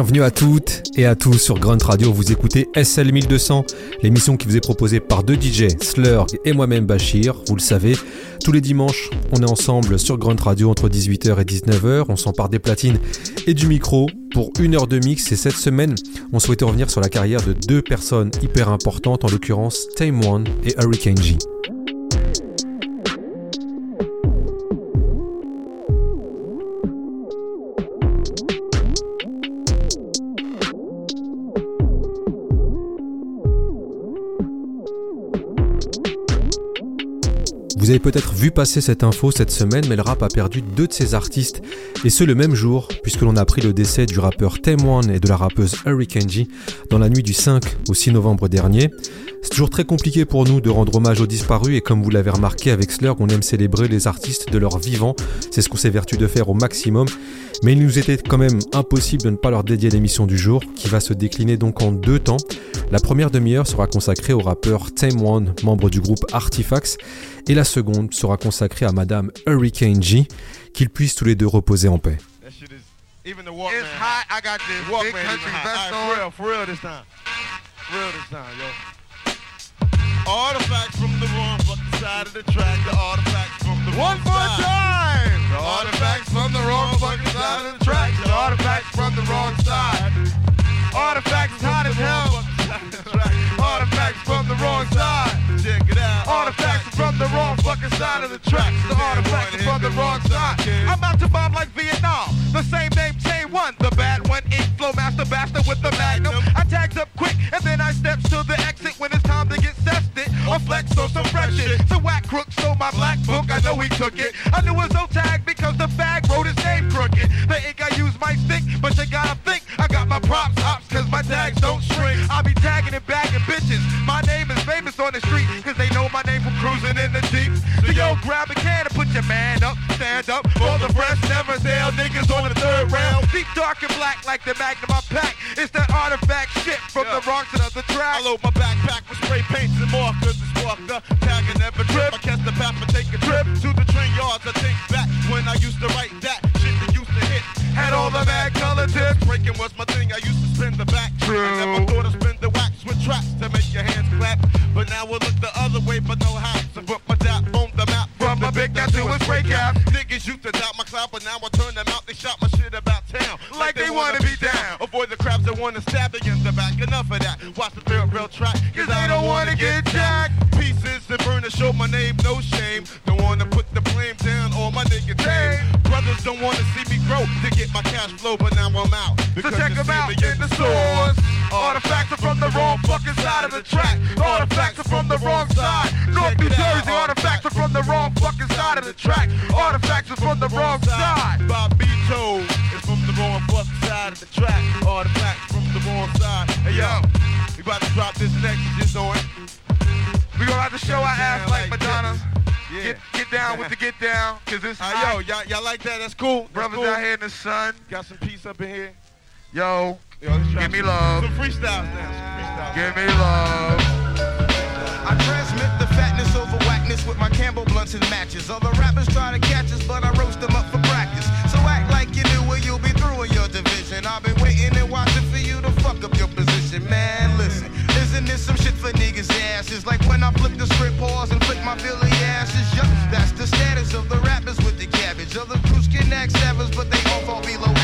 Bienvenue à toutes et à tous sur Grunt Radio. Vous écoutez SL 1200, l'émission qui vous est proposée par deux DJ, Slurg et moi-même Bachir. Vous le savez, tous les dimanches, on est ensemble sur Grunt Radio entre 18h et 19h. On s'empare des platines et du micro pour une heure de mix. Et cette semaine, on souhaitait revenir sur la carrière de deux personnes hyper importantes, en l'occurrence Tame One et Hurricane G. Vous avez peut-être vu passer cette info cette semaine, mais le rap a perdu deux de ses artistes, et ce le même jour, puisque l'on a appris le décès du rappeur Tame One et de la rappeuse Hurricane G dans la nuit du 5 au 6 novembre dernier. C'est toujours très compliqué pour nous de rendre hommage aux disparus, et comme vous l'avez remarqué avec Slurg, on aime célébrer les artistes de leur vivant, c'est ce qu'on s'évertue de faire au maximum, mais il nous était quand même impossible de ne pas leur dédier l'émission du jour, qui va se décliner donc en deux temps. La première demi-heure sera consacrée au rappeur Tame One, membre du groupe Artifacts, et la seconde sera consacrée à Madame Hurricane G, qu'ils puissent tous les deux reposer en paix. Even the Walkman. It's hot. I got this Walkman big country vest on. For real, for real this time. For real this time, yo. Artifacts from the wrong fucking side of the track. The artifacts from the One more time. The artifacts from the wrong fucking side of the track. The artifacts from the wrong side. Artifacts hot as hell. Artifacts from the wrong side. Check it out. Artifacts the wrong fucking side of the track. The artifacts from the wrong side. I'm about to bomb like Vietnam. The same name, same one. The bad one, ink flow master bastard with the magnum. I tags up quick and then I steps to the exit when it's time to get tested or flex on some fresh shit. So whack crook stole my black book. I know he took it. I knew it was no tag because the fag wrote his name crooked. The ink I use might stink, but you gotta think I got my props hops cause my tags don't shrink. I be tagging and bagging bitches. My name is famous on the street grab a can and put your man up, stand up. For the fresh never sell niggas on the third round. Deep dark and black like the magnum I pack. It's that artifact shit from the wrong to the track. I load my backpack with spray paints and markers. It's walked up, tagging never trip. I catch the path and take a trip to the train yards. I think back when I used to write that shit that used to hit. Had all the mad color tips. Breaking was my thing. I used to spin the back. True. I never thought of spin the wax with traps to make your hands clap. But now we'll look the other way, but no. So put big tattoo and spray cap. Niggas used to doubt my clout, but now I turn them out. They shot my shit about town. Like, they, wanna be down. Avoid the crabs that wanna stab in the back. Enough of that. Watch the real, real track. Cause they don't wanna get jacked. Pieces and burn to show my name, no shame. Don't wanna put the blame down on my nigga name. Brothers don't wanna see me grow to get my cash flow, but now I'm out. Because so check them out in the stores. Artifacts are from the wrong fucking side of the track. Artifacts are from the wrong side. North New Jersey, artifacts are from the wrong fucking side of the track. Artifacts are from the wrong side. Bobbito is from the wrong fucking side of the track. Artifacts from the wrong side. Hey yo, we about to drop this next, just know it. We gonna have to show our ass like Madonna. Yeah. Get, get down with the get down, cause it's uh, Yo, y'all, y'all like that? That's cool. That's Brothers cool. out here in the sun. Got some peace up in here. Yo, Yo give me love. Some freestyles now. Some freestyles. Give me love. I transmit the fatness over whackness with my Campbell blunts and matches. Other rappers try to catch us, but I roast them up for practice. So act like you knew where you'll be through in your division. I've been waiting and watching for you to fuck up your position. Man, listen. Isn't this some shit for niggas' asses? Like when I flip the script pause and flick my Billy asses. Yup, that's the status of the rappers with the cabbage. Other crews can act savage, but they all fall below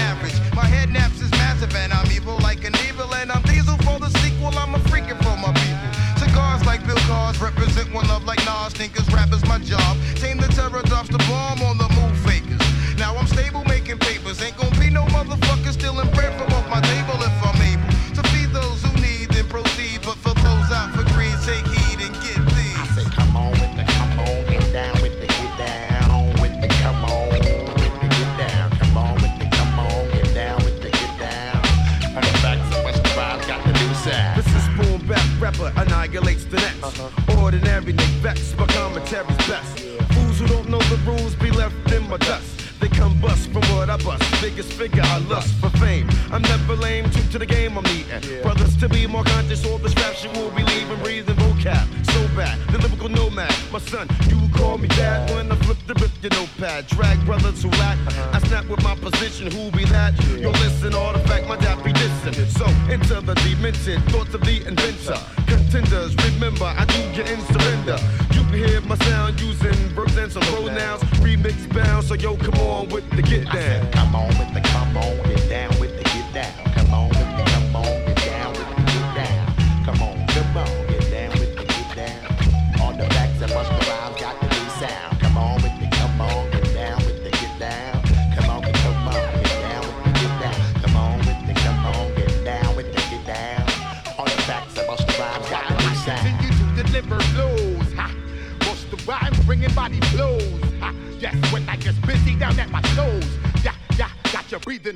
average. My head naps is massive and I'm evil like an evil. And I'm diesel for the sequel, I'm a freaking for my people. Cigars like Bill Cars represent one love like Nas. Thinkers, rappers, my job. Tame the terror, drops the bomb on the move fakers. Now I'm stable making papers. Ain't gonna be no motherfucker stealing bread from annihilates the next. Uh-huh. Ordinary, they vex, my commentary's best. Fools who don't know the rules be left in my dust. They come bust from what I bust. Biggest figure, I lust for fame. I'm never lame, true to the game I'm eating. Brothers to be more conscious, all this rap shit will be leaving, breathing vocab. So bad, the lyrical nomad. My son, you call me dad when I flip the rip your notepad. Drag brothers who lack. Uh-huh. I snap with my position, who be that? Yo, listen, artifact, my dad be enter the dimension. Thoughts of the inventor. Remember, I do get in surrender. You can hear my sound using verbs and some pronouns. Remix bound, so yo, come on with the get down. Come on with the come on,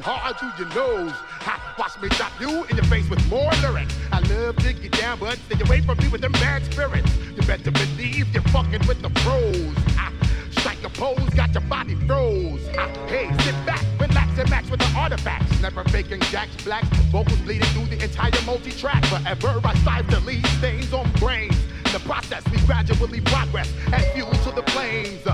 breathing hard through your nose. Ha! Watch me drop you in your face with more lyrics. I love to get down, but stay away from me with them bad spirits. You better believe you're fucking with the pros. Ha! Strike a pose, got your body froze. Ha! Hey, sit back, relax and max with the artifacts. Never faking jacks, blacks, vocals bleeding through the entire multi-track. Forever I strive to leave stains on brains. The process, we gradually progress and fuel to the flames.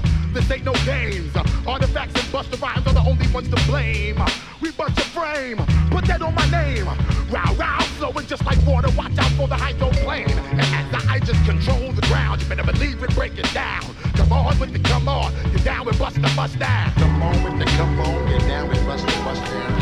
This ain't no games. Artifacts and Busta Rhymes are the only ones to blame. We bust your frame, put that on my name. Row, row, flowing just like water. Watch out for the hydroplane. And as the I just control the ground, you better believe it, break it down. Come on with the come on, get down with Busta Bust down. Come on with the come on, get down with Busta Bust down.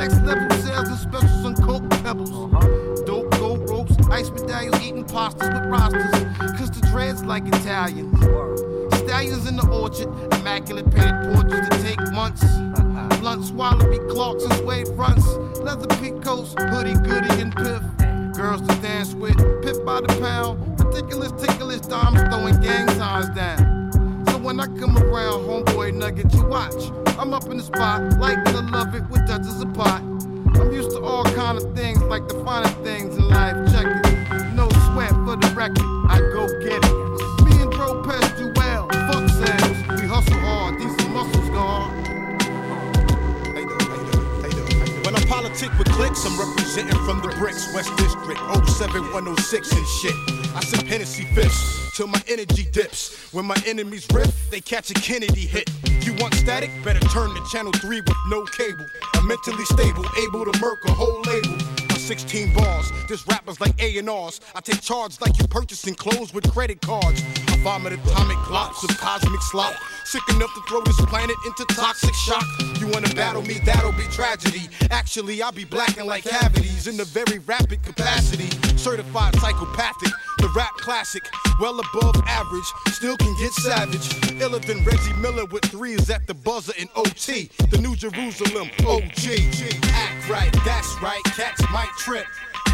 Next level sales and specials on coke pebbles. Uh-huh. Dope gold ropes, ice medallions, eating pastas with rosters. Cause the dreads like Italians. Stallions in the orchard, immaculate painted portraits that take months. Blunts, wallaby, Clarks, and suede fronts. Leather pink coats, hoodie, goody, and piff. Girls to dance with, piff by the pound. Ridiculous, ticklish dimes throwing gang signs down. So when I come around, homeboy nugget, you watch. I'm up in the spot, like to love it with dozens of pot. I'm used to all kind of things, like the finest things in life. Check it. No sweat for the record, I go get it. Me and Pest do well, fuck sales. We hustle hard, these muscles gone. When I politic with clicks, I'm representing from the bricks, West District, 07106 and shit. I sip Hennessy fifths till my energy dips. When my enemies riff, they catch a Kennedy hit. Want static? Better turn to channel 3 with no cable. I'm mentally stable, able to murk a whole label. My 16 bars, this rappers like A&Rs. I take charge like you purchasing clothes with credit cards. I vomit atomic globs of cosmic slop. Sick enough to throw this planet into toxic shock. You wanna battle me, that'll be tragedy. Actually, I'll be blacking like cavities in a very rapid capacity. Certified psychopathic, the rap classic, well above average, still can get savage. Iller than Reggie Miller with threes at the buzzer in OT. The New Jerusalem OG. Act right, that's right, cats might trip.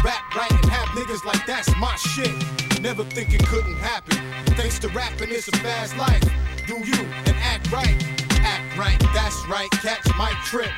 Rap right and have niggas like that's my shit. Never think it couldn't happen. Thanks to rapping, it's a fast life. Do you and act right. Act right, that's right, catch my trip.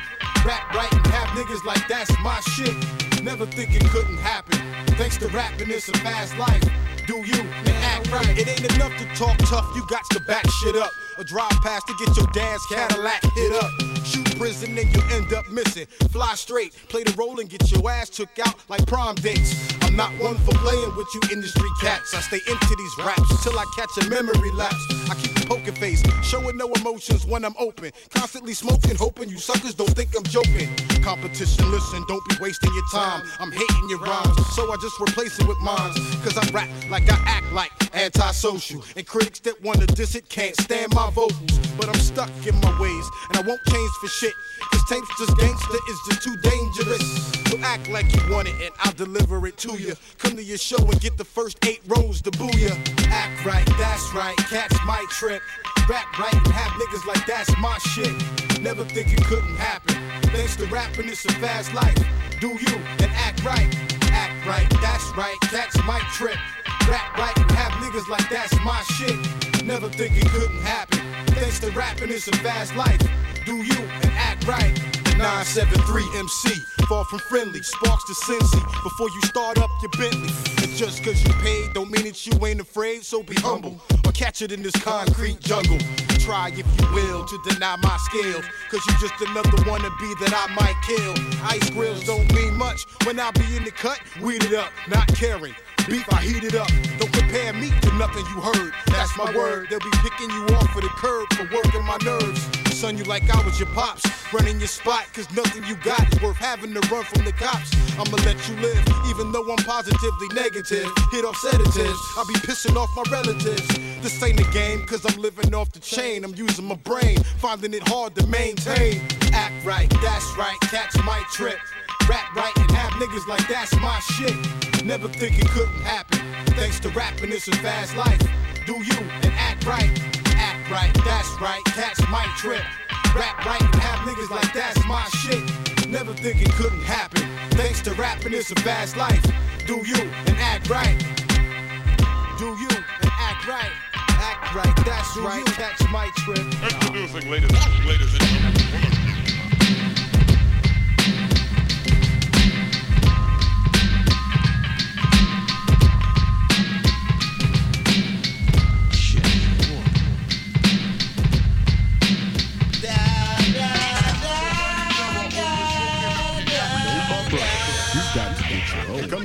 Rap right and have niggas like that's my shit. Never think it couldn't happen. Thanks to rapping, it's a fast life. Do you and act right. It ain't enough to talk tough, you got to back shit up. A drive past to get your dad's Cadillac hit up. Shoot prison and you end up missing. Fly straight, play the role and get your ass took out like prom dates. I'm not one for playing with you industry cats. I stay into these raps till I catch a memory lapse. I keep a poker face, showing no emotions when I'm open. Constantly smoking, hoping you suckers don't think I'm joking. Competition, listen, don't be wasting your time. I'm hating your rhymes, so I just replace it with mines. Cause I rap like I act like antisocial. And critics that wanna diss it can't stand my vocals. But I'm stuck in my ways, and I won't change for shit. Cause tapes just gangster is just too dangerous. So act like you want it, and I'll deliver it to you. Come to your show and get the first eight rows to boo ya. Act right, that's right, cats might trip. Rap right and have niggas like that's my shit. Never think it couldn't happen. Thanks to rapping, it's a fast life. Do you and act right. Act right, that's right, cats might trip. Rap right and have niggas like that's my shit. Never think it couldn't happen. Thanks to rapping, it's a fast life. Do you and act right. 973 MC, far from friendly. Sparks to Cincy before you start up your Bentley. And just cause you paid don't mean that you ain't afraid, so be humble. Or catch it in this concrete jungle. Try if you will to deny my skills. Cause you just another wannabe that I might kill. Ice grills don't mean much when I be in the cut. Weed it up, not caring. Beef, I heat it up. Don't compare me to nothing you heard. That's my word. They'll be picking you off for the curb for working my nerves. Son, you like I was your pops. Running your spot, cause nothing you got is worth having to run from the cops. I'ma let you live, even though I'm positively negative. Hit off sedatives, I'll be pissing off my relatives. This ain't a game, cause I'm living off the chain. I'm using my brain, finding it hard to maintain. Act right, that's right, catch my trip. Rap right and have niggas like that's my shit. Never think it couldn't happen. Thanks to rapping, it's a fast life. Do you and act right. Act right, that's right, catch my trip. Rap right and have niggas like that's my shit. Never think it couldn't happen. Thanks to rapping, it's a fast life. Do you and act right. Do you and act right. Act right, that's Do right, you. catch my trip. Introducing, ladies, ladies and gentlemen.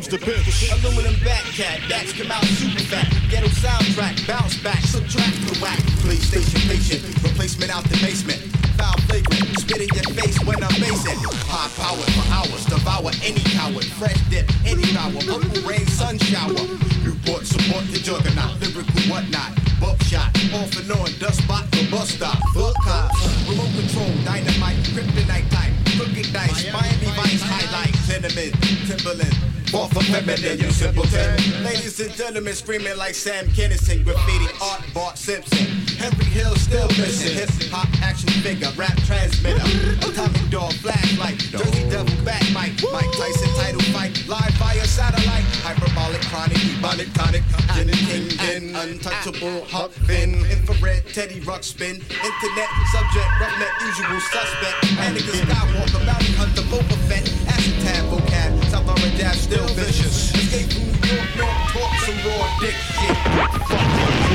Comes the pitch. Aluminum back cat, bats come out super fat. Ghetto soundtrack, bounce back, subtract the whack. PlayStation patient, replacement out the basement. Foul flagrant, spit in your face when I'm basing. High powered for hours, devour any coward. Fresh dip, any power, purple rain, sun shower. Newport support the juggernaut, lyrical whatnot. Buckshot, off and on, dust bot for bus stop. Fuck cops, remote control, dynamite, kryptonite type. Crooked dice, Miami Vice highlight, tenement, Timberland. Far from feminine, you simpleton. Ladies and gentlemen, screaming like Sam Kinison, graffiti art, Bart Simpson. Henry Hill still missing. Hip hop action figure, rap transmitter. Atomic dog, flashlight. Jersey devil back mic. Mike Tyson title fight. Live via satellite. Hyperbolic, chronic, ebonic, tonic. Gin and king, untouchable, Huck Finn. Infrared, Teddy Ruxpin. Internet, subject, roughneck, usual suspect. Anakin Skywalker, bounty hunter, Boba Fett. Acid tab, vocab. South Orange Ave, still vicious. Escape from New York, York, talk some raw dick shit.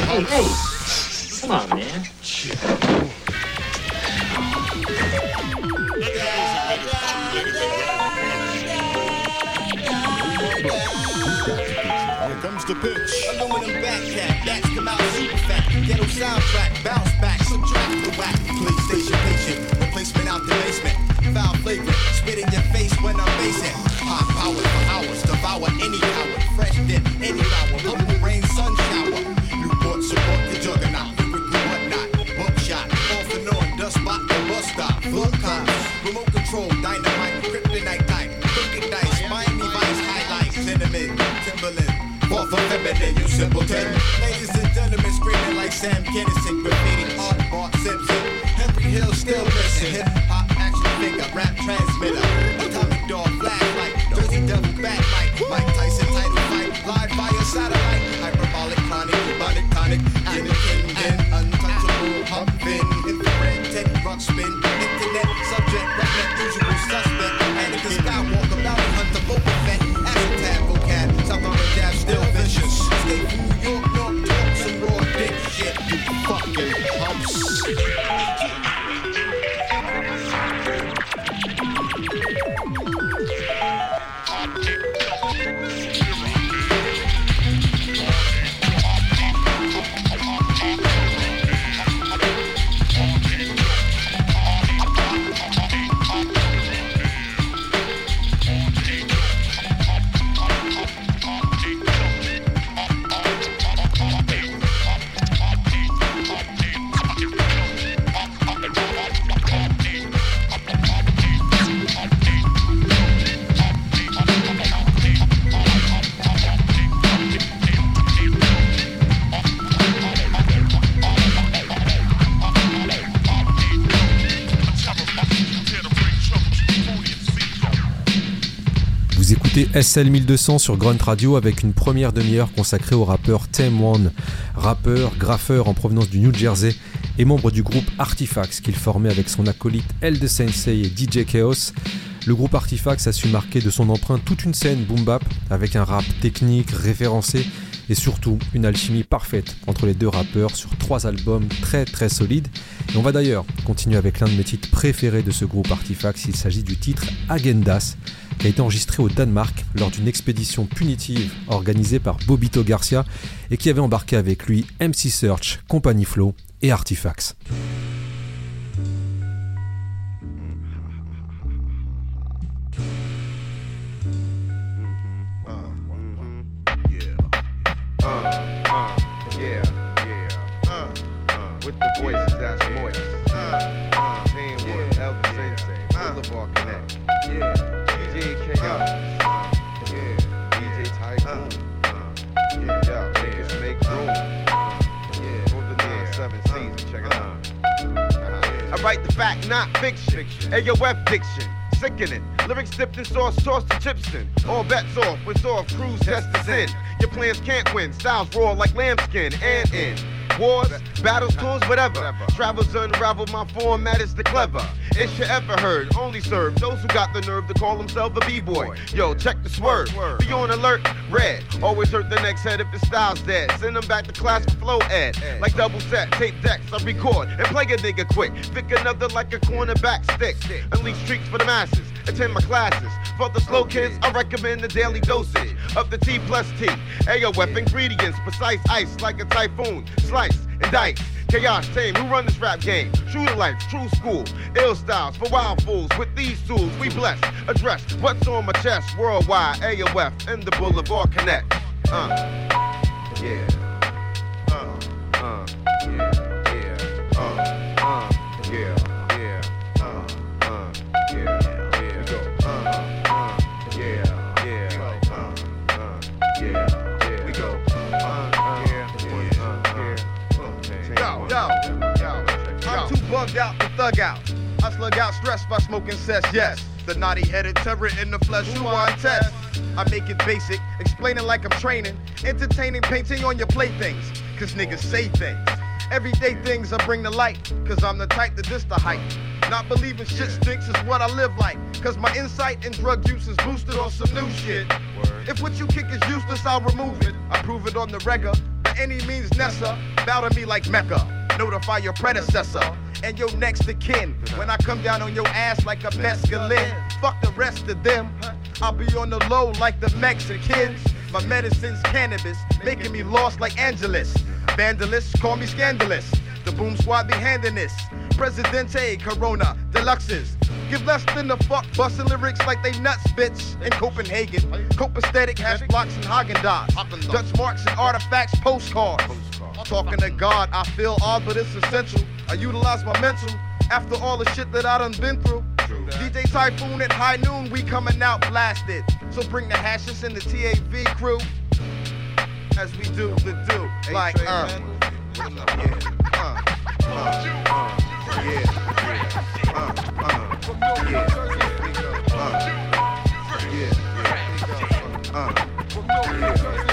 Hey, hey, come on, man. Here comes the pitch. Aluminum back cat, bats come out super fat. Ghetto soundtrack, bounce back, subtract the whack. PlayStation patient, replacement out the basement. Foul flagrant, spit in your face when I'm basing. Hot power for hours, devour any coward. Fresh dip, any power. Purple rain, sun shower. Newport support the juggernaut. Lyrical whatnot. Buckshot, off and on, dust spot, the bus stop. Full cops, remote control, dynamite, kryptonite type. Crooked dice, Miami Vice highlight. Cinnamon, Timberland. Far from feminine, you simpleton. Ladies and gentlemen, screaming like Sam Kinison. Graffiti art, Bart. Hill still missing. Hip hop action figure, rap transmitter. SL 1200 sur Grunt Radio avec une première demi-heure consacrée au rappeur Tem One, rappeur, graffeur en provenance du New Jersey et membre du groupe Artifacts qu'il formait avec son acolyte Elde Sensei et DJ Chaos. Le groupe Artifax a su marquer de son empreinte toute une scène boom bap avec un rap technique, référencé et surtout une alchimie parfaite entre les deux rappeurs sur trois albums très très solides. Et on va d'ailleurs continuer avec l'un de mes titres préférés de ce groupe Artifax, il s'agit du titre Agendas a été enregistré au Danemark lors d'une expédition punitive organisée par Bobito Garcia et qui avait embarqué avec lui MC Search, Company Flow et Artifacts. Not fiction. AOF diction, sickening. Lyrics dipped in sauce, tossed to in. All bets off, when soft cruise test is in. Your plans can't win, styles raw like lambskin and in. Wars, battles, tours, whatever. Travels unravel, my format is the clever. It's you ever heard, only serve those who got the nerve to call themselves a b-boy. Yo, check the swerve, be on alert, red. Always hurt the next head if the style's dead. Send them back to class for flow ed. Like double set, tape decks, I record and play a nigga quick. Pick another like a cornerback stick. Unleash streaks for the masses, attend my classes. For the slow kids, I recommend the daily dosage of the T plus T. AOF ingredients, precise ice like a typhoon. Slice and dice. Chaos team, who run this rap game? Shooter life, true school, ill styles for wild fools. With these tools, we bless, address what's on my chest worldwide. AOF and the Boulevard Connect. Uh, yeah. Uh, uh, yeah, yeah. Uh, uh, bugged out to thug out. I slug out stress by smoking cess, yes. The naughty headed terror in the flesh, who I test. I make it basic, explaining like I'm training. Entertaining, painting on your playthings, cause niggas say things. Everyday things I bring to light, cause I'm the type that this the hype. Not believing shit stinks is what I live like, cause my insight and drug use is boosted on some new shit. If what you kick is useless, I'll remove it. I prove it on the regular. By any means Nessa. bow to me like Mecca. Notify your predecessor and your next of kin. When I come down on your ass like a mescaline, fuck the rest of them. I'll be on the low like the Mexicans. My medicine's cannabis, making me lost like Angeles. Vandalists call me scandalous. The boom squad be handing this. Presidente, Corona, deluxes. Give less than a fuck, busting lyrics like they nuts, bitch. In Copenhagen, copacetic hash blocks and Haagen-Dazs. Dutch marks and artifacts, postcards. Talking to God, I feel odd, but it's essential. I utilize my mental after all the shit that I done been through. DJ Typhoon at high noon, we coming out blasted. So bring the hashes and the TAV crew as we do the do. Like, uh. Yeah, uh, uh, uh, yeah, uh, uh, yeah, uh, yeah, uh, yeah,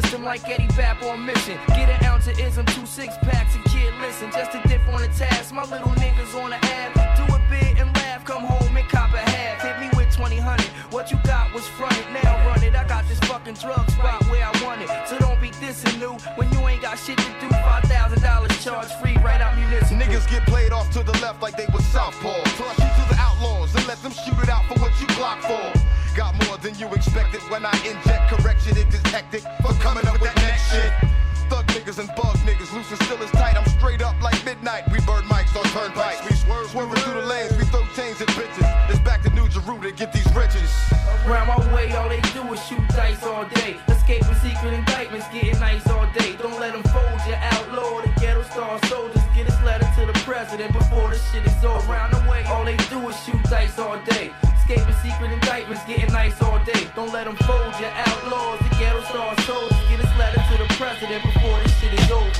system like Eddie Bap on mission. Get an ounce of ism, two six packs, and kid listen. Just to dip on the task. My little niggas on the app. Do a bit and laugh. Come home and cop a half. Hit me with 20 hundred. What you got was fronted. Now run it. I got this fucking drug spot where I want it. So don't be dissing new when you ain't got shit to do. Five thousand dollars charge free right out municipal. Niggas get played off to the left like they was southpaw. Flush you to the outlaws and let them shoot it out for what you block for. Got more than you expected when I inject correction. Is hectic for coming up with that next shit. Thug niggas and bug niggas, loose and still as tight. I'm straight up like midnight. We burn mics on turnpikes. We swerve, swerving through the lanes. We throw chains at bitches. It's back to New Jeru to get these riches. Around my way, all they do is shoot dice all day. Escaping secret indictments, getting nice all day. Don't let them fold your outlaw. The ghetto star soldiers get this letter to the president before the shit is all Around the way, all they do is shoot dice all day. Escaping secret indictments, getting nice all day. Don't let them fold your outlaws. The ghetto star soldiers get this letter to the president before this shit is over.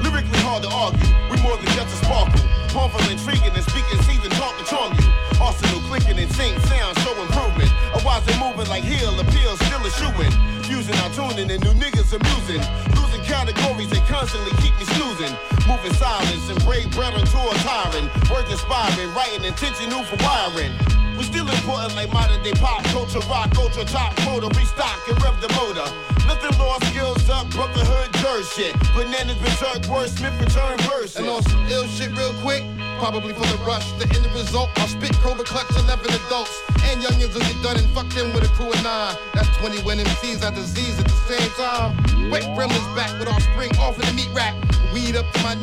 Lyrically hard to argue, we more than just a sparkle. Powerful, intriguing, and speaking season talk to charm you. Arsenal clicking and sing sound, show improvement. A wise and moving like heel appeals, still a shooing. Fusing our tuning and new niggas amusing. Losing categories, they constantly keep me snoozing. Moving silence and brave brother to a tyrant. Work inspiring, writing intentional for wiring. We still important like modern day pop culture, rock, culture, top quota, restock and rev the motor. Nothing lost, skills up, brotherhood, dirt shit. Bananas berserk, wordsmith return verse. And on some ill shit real quick, probably for the rush. The end result, I'll spit Cobra Clutch 11 adults. And youngins will get done and fuck them with a crew of nine. That's 20 when MCs are disease at the same time. Wet Brim is back with our spring off the meat rack. Weed up to my.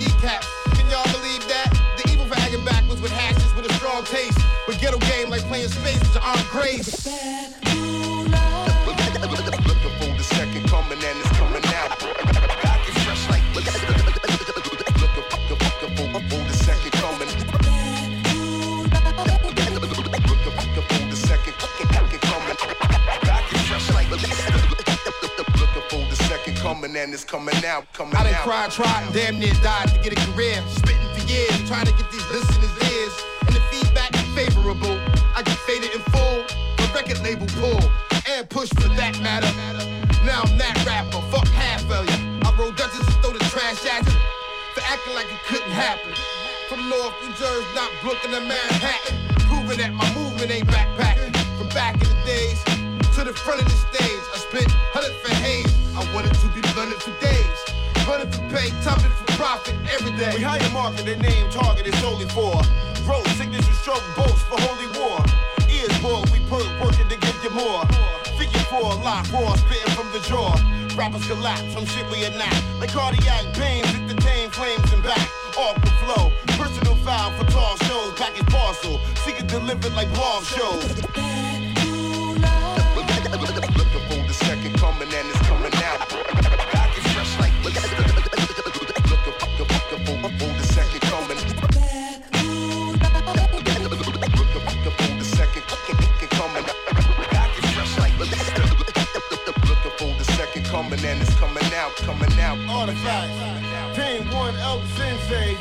Can y'all believe that? The evil backwards with with a strong taste. But ghetto game like playing space with your Aunt Grace. Looking for the second coming and it's coming out. Coming it's coming out, I done out. cried, tried, and damn near died to get a career. Spitting for years, trying to get these listeners' ears. And the feedback favorable. I get faded in full. The record label pull. And push for that matter. Now I'm that rapper. Fuck half failure. I roll Dutchess and throw the trash at you. For acting like it couldn't happen. From North New Jersey, not Brooklyn to Manhattan. Proving that my movement ain't backpacking. To the front of the stage. I spit hundred for haze. I wanted to be blunted for days. Hundred for pay, topping for profit every day. We hire market and name targeted solely for road signature stroke boats for holy war. Ears bored, we perk working to give you more. Figure four, lock raw, spitting from the jaw. Rappers collapse from shit we enact. Like cardiac pains, hit the tame flames and back. Off the flow, personal foul for tall shows. Package parcel, seek it delivered like blog shows. Fact. Tame One El Sensei.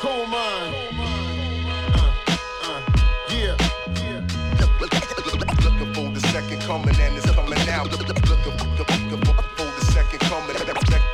Coal mine. Uh, uh, yeah. Looking for the second coming and it's coming out. Looking for the second coming.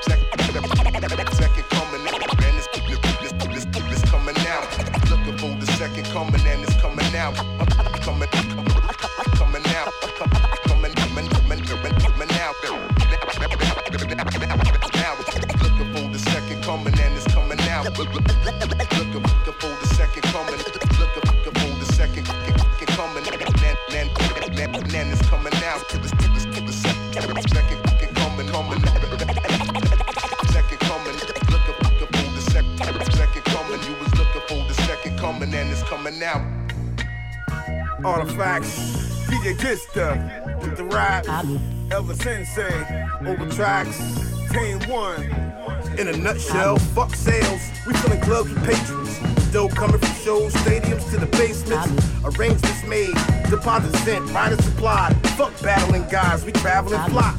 Coming out. DJ Kista, with the rap, El Da Sensei, over tracks, One. In a nutshell, fuck sales. We filling clubs with patrons. Dough coming from shows, stadiums to the basements. Arrangements made, deposits sent, riders supplied. Fuck battling guys, we travel and fly.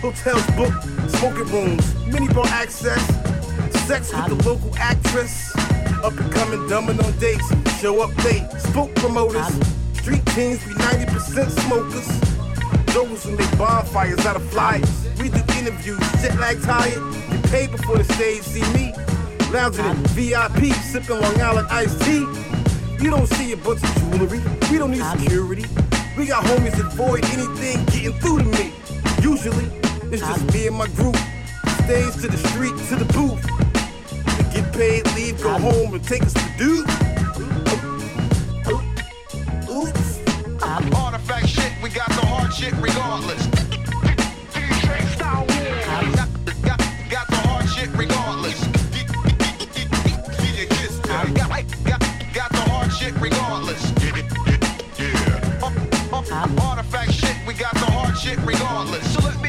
Hotels booked, smoking rooms, mini bar access. Sex with the local actress. Up and coming, dumbing on dates. Show up late, spook promoters. Street teams be 90% smokers. Those who make bonfires out of flyers. We do interviews, jet lag tired. Get paid before the stage, see me. Lounging in VIP, sipping Long Island iced tea. You don't see a bunch of jewelry. We don't need security. We got homies that avoid anything getting through to me. Usually, it's just me and my group. Stage to the street, to the booth. We get paid, leave, go home, and take us to do. Shit regardless. Got, the hard shit regardless. Got, the regardless. Artifact shit, we got the hard shit regardless. So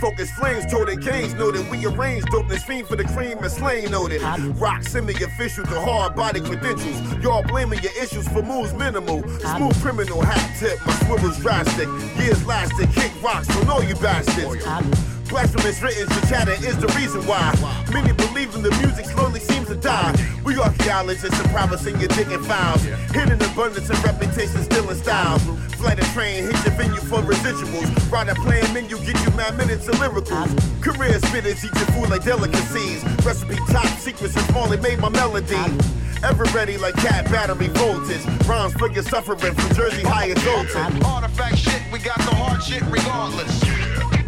Focused, flames toting canes noted. We arrange dopeness, fiend for the cream and slain noted. Rock semi-official to hard body credentials. Y'all blaming your issues for moves minimal. Smooth criminal hat tip, my swivel's drastic. Years lasting, kick rocks on all you bastards. Blasphemous written to chatter is the reason why. Many believe in the music slowly seems to die. We archaeologists and privates in your digging files. Hidden abundance and reputation still in style. Flight a train, hit your venue for residuals. Ride a plan menu, get you mad minutes of lyricals. Career spitters eat your food like delicacies. Recipe top secrets and only made my melody. Ever ready like cat battery voltage. Rhymes for your suffering from Jersey high adulting. Artifact shit, we got the hard shit regardless.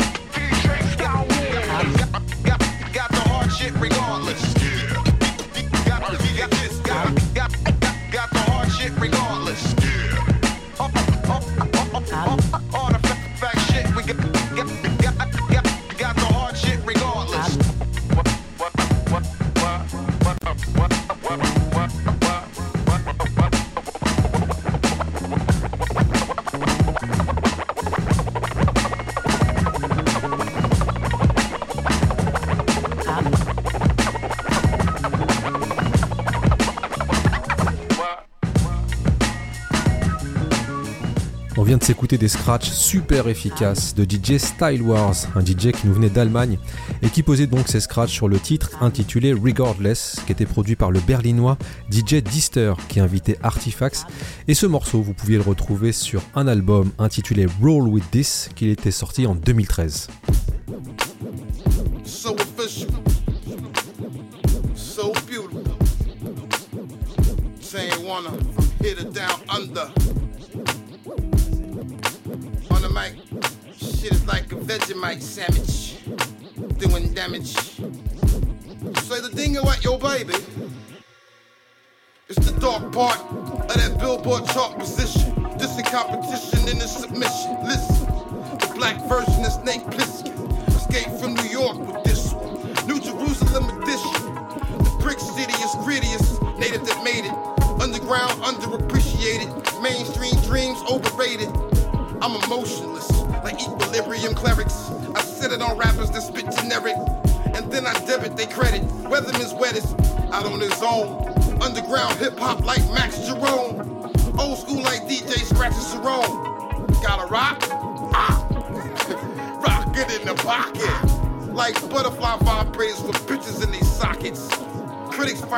De s'écouter des scratchs super efficaces de DJ Style Wars, un DJ qui nous venait d'Allemagne et qui posait donc ses scratchs sur le titre intitulé Regardless, qui était produit par le berlinois DJ Dister qui invitait Artifacts. Et ce morceau, vous pouviez le retrouver sur un album intitulé Roll With This, qui était sorti en 2013.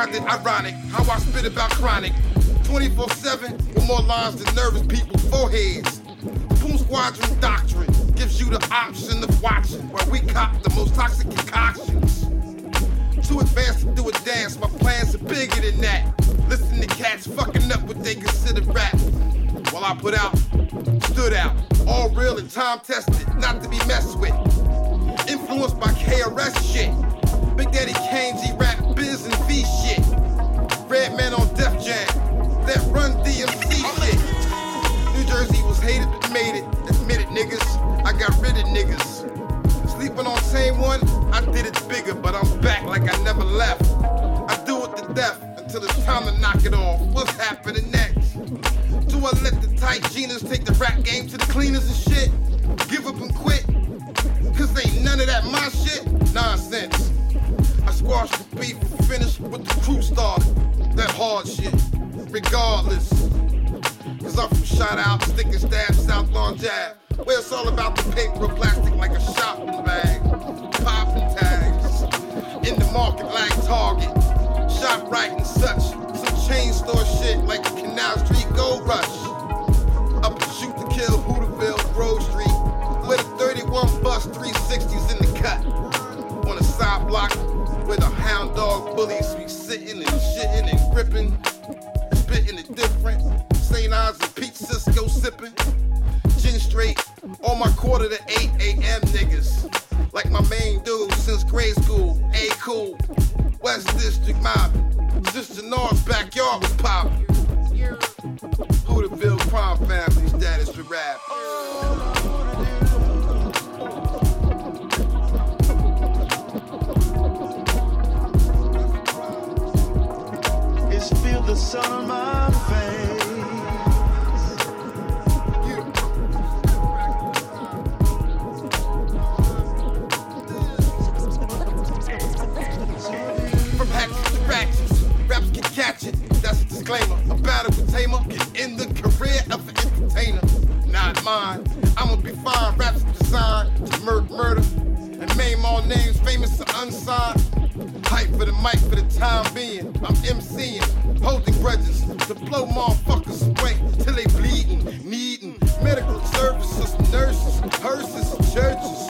Find it ironic how I spit about chronic. 24 7 with more lines than nervous people's foreheads. Boom Squadron Doctrine gives you the option of watching where we cop the most toxic concoctions. Too advanced to do a dance, my plans are bigger than that. Listen to cats fucking up what they consider rap. While I put out, stood out, all real and time tested, not to be messed with. Influenced by KRS shit. Big Daddy Kane, G rap, biz and V shit. Redman on Def Jam, that run DMC shit. New Jersey was hated but made it. Admit it, niggas. I got rid of niggas. Sleeping on Tame One, I did it bigger, but I'm back like I never left. I do it to death until it's time to knock it off. What's happening next? Do I let the tight jeans take the rap game to the cleaners and shit? Give up and quit? Cause ain't none of that my shit? Nonsense. I squashed the beef and finished with the crew started. That hard shit, regardless. Cause I'm from Shot Out, Stick and Stab, South Lawn Jab. Where it's all about the paper plastic like a shopping bag. Popping tags. In the market like Target. Shop right and such. Some chain store shit like Canal Street Gold Rush. Up and shoot to kill Hooterville, Grove Street. With a 31 bus, 360s in the cut. On a side block where the hound dog bullies be sitting and shitting and gripping. Spitting it different. St. Ives and Pete Cisco sipping. Gin straight. On my quarter to 8 a.m. niggas. Like my main dude since grade school. A cool. West District mob. Sister North's backyard was popping. Hooterville crime family status to rap. The sun on my face. From hacks to ratchets, raps can catch it. That's a disclaimer. A battle with Tamer can end the career of an entertainer. Not mine. I'ma be fine. Raps designed to murder, murder, and maim all names famous or unsigned. Hype for the mic for the time being. I'm MCing, holding grudges to blow motherfuckers away till they bleeding, needing medical services, nurses, hearses, churches.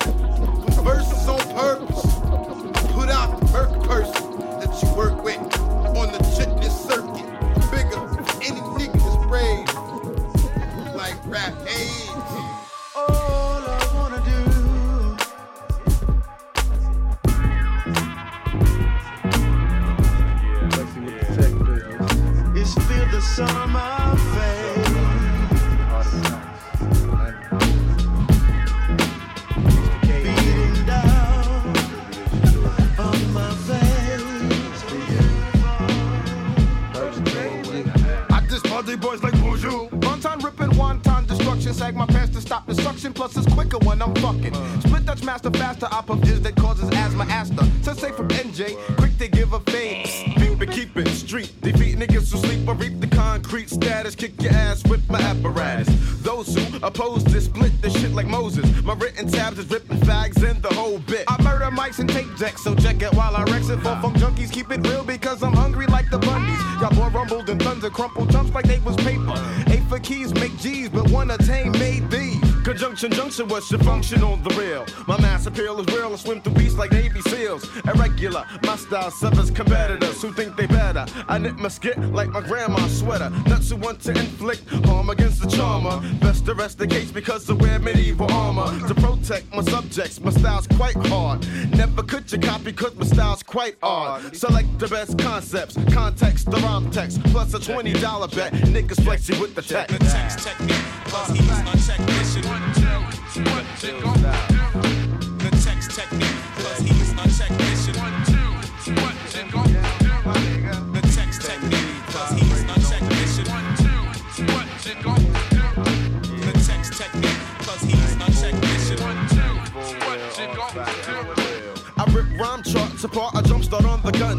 Junction, what's function on the real? My mass appeal is real, I swim through beats like Navy SEALs. Irregular, my style severs competitors who think they better. I knit my skit like my grandma's sweater. Nuts who want to inflict harm against the charmer. Best to rest the case because I wear medieval armor. To protect my subjects, my style's quite hard. Never could you copy cause my quite odd. Select the best concepts, context, the rhyme text, plus a $20 bet. Niggas flexing with the tech. The text technique, plus he's unchecked mission. The text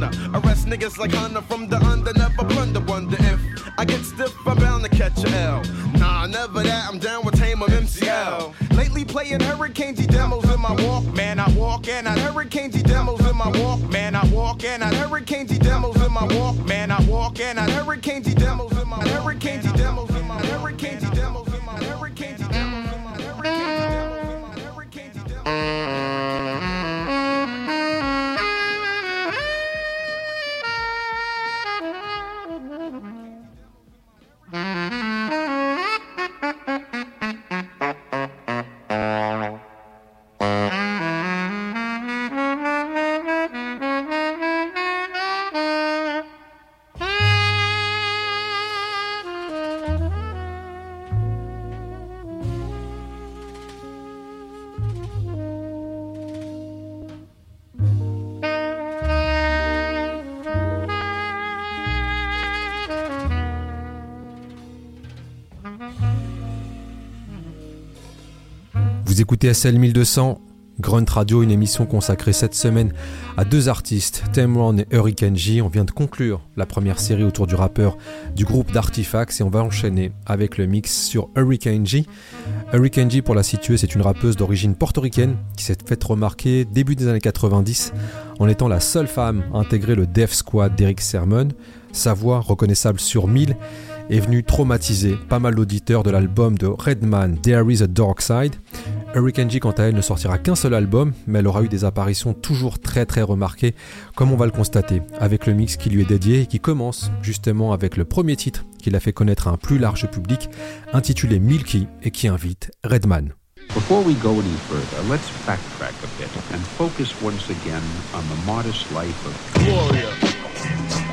gunner. Arrest niggas like Hunter from the under, never blunder. Wonder if I get stiff, I'm bound to catch a L. Nah, never that, I'm down with Tame of MCL. Lately playing Hurricane G demos in my walk, man, I walk. walk and I hurricane G demos in my walk, man. I walk and I hurricane G demos in my walk, man. I walk and I hurricane G demos in my hurricane Vous écoutez SL 1200, Grunt Radio, une émission consacrée cette semaine à deux artistes, Temron et Hurricane G. On vient de conclure la première série autour du rappeur du groupe d'Artifacts et on va enchaîner avec le mix sur Hurricane G. Hurricane G, pour la situer, c'est une rappeuse d'origine portoricaine qui s'est faite remarquer début des années 90 en étant la seule femme à intégrer le Def Squad d'Eric Sermon. Sa voix, reconnaissable sur 1000, est venue traumatiser pas mal d'auditeurs de l'album de Redman, There is a Dark Side. Hurricane quant à elle, ne sortira qu'un seul album, mais elle aura eu des apparitions toujours très très remarquées, comme on va le constater, avec le mix qui lui est dédié et qui commence justement avec le premier titre qui l'a fait connaître à un plus large public, intitulé Milky et qui invite Redman. A.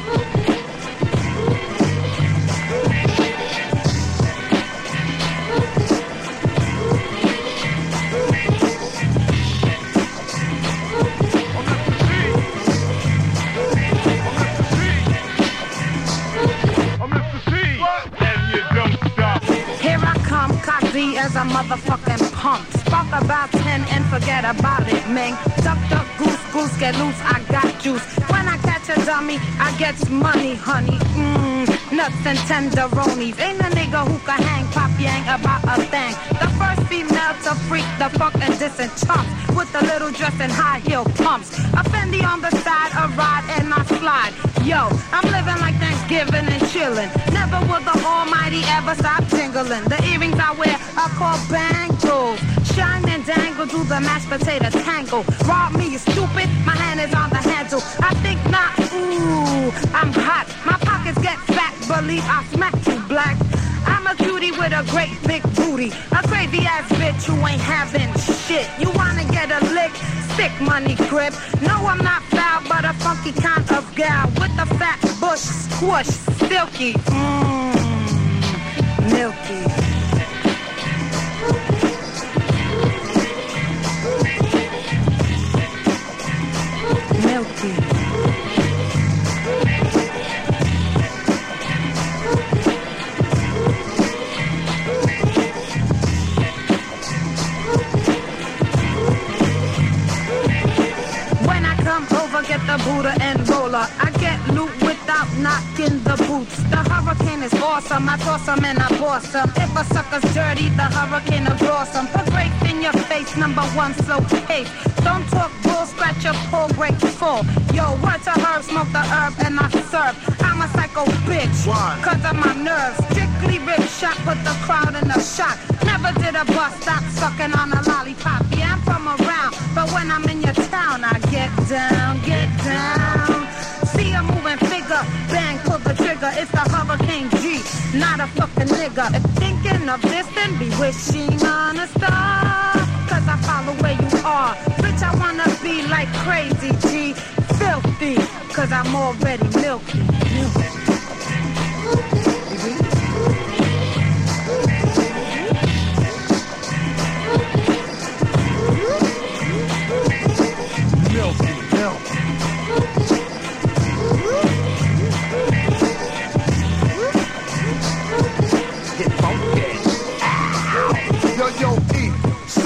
motherfucking pump. Spark about 10 and forget about it, man. Duck, duck, goose, goose, get loose, I got juice. When I catch a dummy, I get money, honey. Mmm, nuts and tenderonis. Ain't a nigga who can hang pop yang about a thing. The first female to freak the fuck and chumps with a little dress and high heel pumps. A Fendi on the side, a ride and I slide. Yo, I'm living like Thanksgiving and chillin'. Never will the Almighty ever stop jingling. The earrings I wear are called bangles. Shine and dangle, do the mashed potato tangle. Rob me, you stupid. My hand is on the handle. I think not. Ooh, I'm hot. My pockets get fat. Believe I smack you black. I'm a cutie with a great big booty. A crazy ass bitch who ain't having shit. You wanna get a lick? Sick money grip. No, I'm not foul, but a funky kind of gal with a fat bush, squish, silky, mmm, milky. Milky. When I come over, get the Buddha and roller. I get loot without knocking the boots. The hurricane is awesome. I toss 'em and I boss 'em. If a sucker's dirty, the hurricane will gloss 'em. Put grape in your face, number one, so hey. Don't talk bull, scratch your pull, break full. Yo, word to herb, smoke the herb and I serve. I'm a psycho bitch. Cause of my nerves. Strictly rip shot, put the crowd in a shock. Never did a bust, stop sucking on a lollipop. Yeah, I'm from around, but when I'm in your town, I get down, get down. A fucking nigga. If thinking of this, then be wishing on a star. Cause I follow where you are. Bitch, I wanna be like crazy G, filthy. Cause I'm already milky. milky. Milky,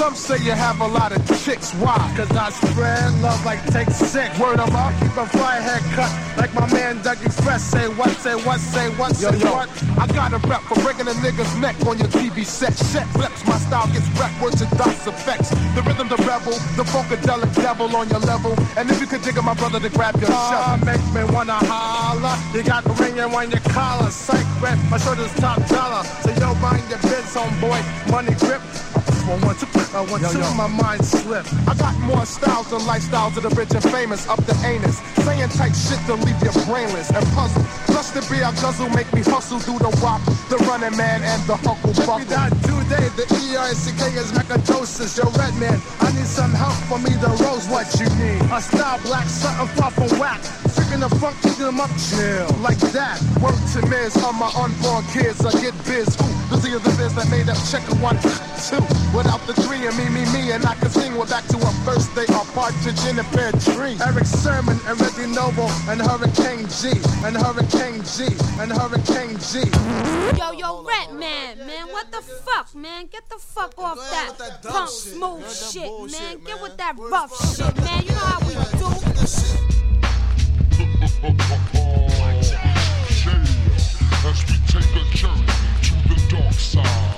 Some say you have a lot of chicks. Why? Cause I spread love like take six. Word of mouth, keep a fly haircut like my man Doug Express. Say what, say what, say what, say yo, what. I got a rep for breaking a nigga's neck on your TV set. Set flips, my style gets wrecked, words and dots effects. The rhythm, the rebel, the funkadelic devil on your level. And if you could dig my brother to grab your uh, shovel. make me wanna holler. You got the ring on your collar. Psych rep, my shirt is top dollar. So yo, mind your biz, homeboy. Money grip. One, one, two, uh, one, yo, two, yo. my mind slip. I got more styles than lifestyles of the rich and famous. Up the anus. Saying tight shit to leave you brainless and puzzled. Plus the beer I guzzle make me hustle through the wop. The running man and the huckle buckle. that today, the E-R-C-K is macatosis. Yo, Redman, I need some help for me to rose what you need. A style black, something far from whack. Freaking the funk, keeping them up, chill. Like that. Work to Miz on my unborn kids. I get biz. Ooh, the Z of the biz that made up check one, two. Without the three and me, me, me, and I can sing. We're back to a first day of partridge in a pear tree. Erick Sermon and Reggie Noble and Hurricane G and Hurricane G and Hurricane G. Yo, yo, Rat Man, man, what the fuck, man? Get the fuck off that, that punk shit, smooth man, shit, man. man. Get with that rough shit, man. You know how we do. As we take a journey to the dark side.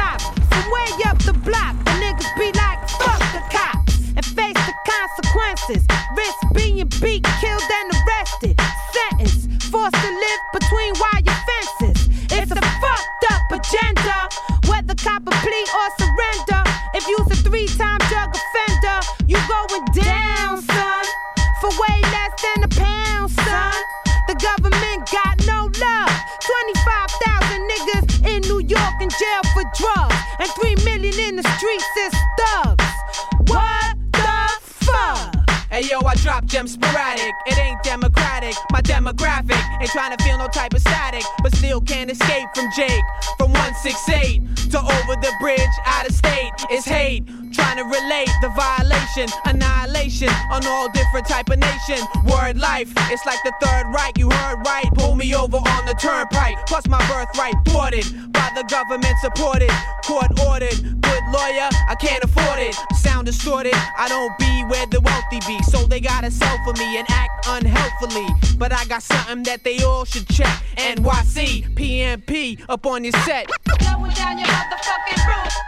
Rooftops from way up the block. The niggas be like, fuck the cops. And face the consequences. Gems sporadic. It ain't democratic. My demographic ain't trying to feel no type of static, but still can't escape from Jake. From 168 to over the bridge, out of state, it's hate. Trying to relate the violation, annihilation on all different type of nation. Word life, it's like the third right. You heard right. Pull me over on the turnpike. Plus my birthright thwarted by the government supported, court ordered. Good lawyer, I can't afford it. Sound distorted. I don't be where the wealthy be, so they gotta sell for me and act unhelpfully. But I got something that they all should check. NYC, PMP up on your set. Blowing down your motherfucking roof.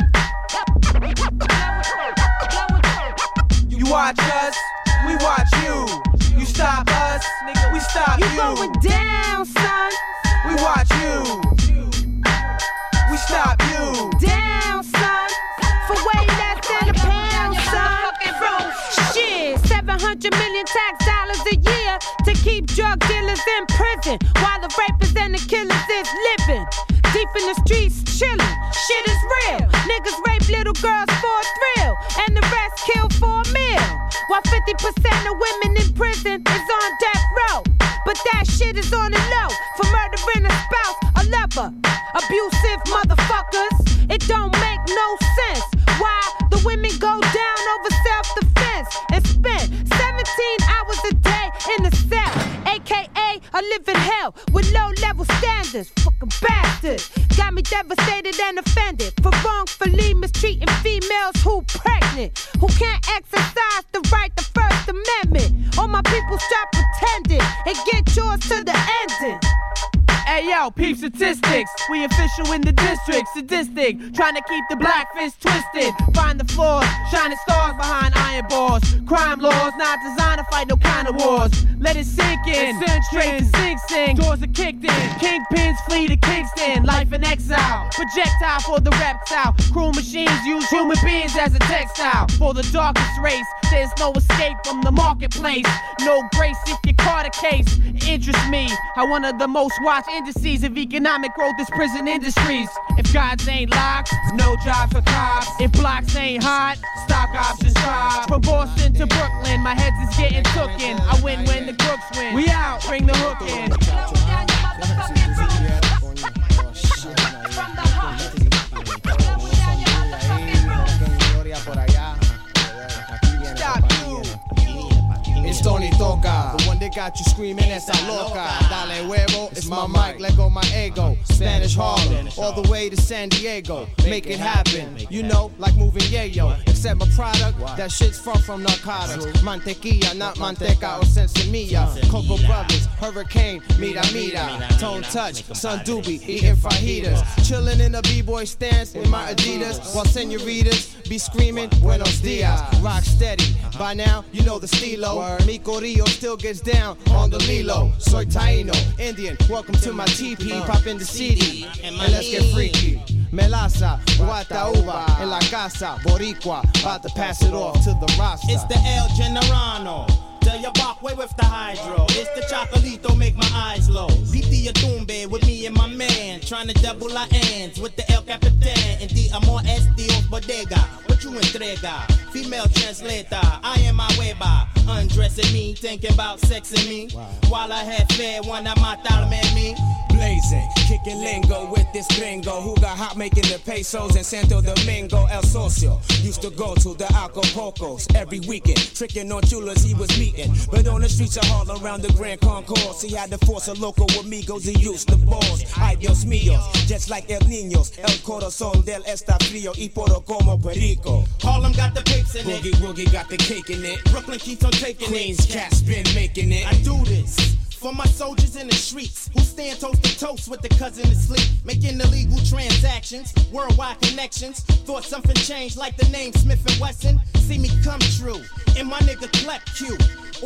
You watch us, we watch you. You stop us, nigga, we stop You you. going down, son. We watch you. We stop you. Down, son. For way less than a pound, son. Shit, 700 million tax dollars a year to keep drug dealers in prison while the rapists and the killers is living. Deep in the streets, chilling. Shit is real. Niggas rape little girls rest kill for a meal. While 50% of women in prison is on death row. But that shit is on the low for murdering a spouse, a lover. Abusive motherfuckers. It don't make no sense why the women go down aka live in hell with low level standards. Fucking bastards. Got me devastated and offended for wrongfully mistreating females who pregnant, who can't exercise the right to First Amendment. All my people stop pretending and get yours to the ending. Hey yo, peep statistics. We official in the district, sadistic. Trying to keep the black fist twisted. Find the flaws, shining stars behind iron bars. Crime laws not designed to fight no kind of wars. Let it sink in, straight to Sing Sing. Doors are kicked in, kingpins flee to Kingston. Life in exile, projectile for the reptile. Cruel machines use human beings as a textile. For the darkest race, there's no escape from the marketplace. No grace if you caught a case. Interest me, how one of the most watched indices of economic growth is prison industries. If gods ain't locked, no jobs for cops. If blocks ain't hot, stock options drop. From Boston to Brooklyn, my heads is getting tooken. I win when the crooks win. We out, bring the hook in. It's Tony Toca, got you screaming esa loca. Dale huevo, it's my mic, let go my ego. Spanish Harlem, all the way to San Diego. Make it happen, you know, like moving yayo. Except my product, that shit's far from narcotics. Mantequilla, not manteca. Or sensimilla. Coco Brothers, Hurricane, mira mira. Tone Touch, Sun Doobie, eating fajitas. Chilling in a b-boy stance in my Adidas, while senoritas be screaming Buenos dias. Rock steady, by now you know the stilo. Mi Corillo still gets down on the Lilo. Soy Taino, Indian. Welcome to my TP. Pop in the CD and let's get freaky. Melaza, Guata Uva, en la casa, Boricua. About to pass it off to the Rasta. It's the El Generano. Tell your way with the hydro. It's the chocolito, make my eyes low. Piti Tumbe with me and my man. Trying to double our ends with the El Capitan. And the amor es Dios bodega. What you entrega? Female translator, me, thinking about sexing me. While I had fed one of my en me. Blazing, kicking lingo with this gringo who got hot making the pesos in Santo Domingo, El Socio. Used to go to the Acapulcos every weekend, tricking on chulas he was meeting. But on the streets of Harlem around the Grand Concourse, he had to force a local amigos he used to boss. Ay Dios míos, just like El Niños, El Corazón del Está Frío y Poro como Perico. Harlem got the pics in it. Boogie it. Woogie got the cake in it. Brooklyn keeps on taking Queens it. cats been making it. I do this. For my soldiers in the streets who stand toast to toast with the cousin asleep, making illegal transactions, worldwide connections. Thought something changed like the name Smith and Wesson. See me come true in my nigga Clep Q.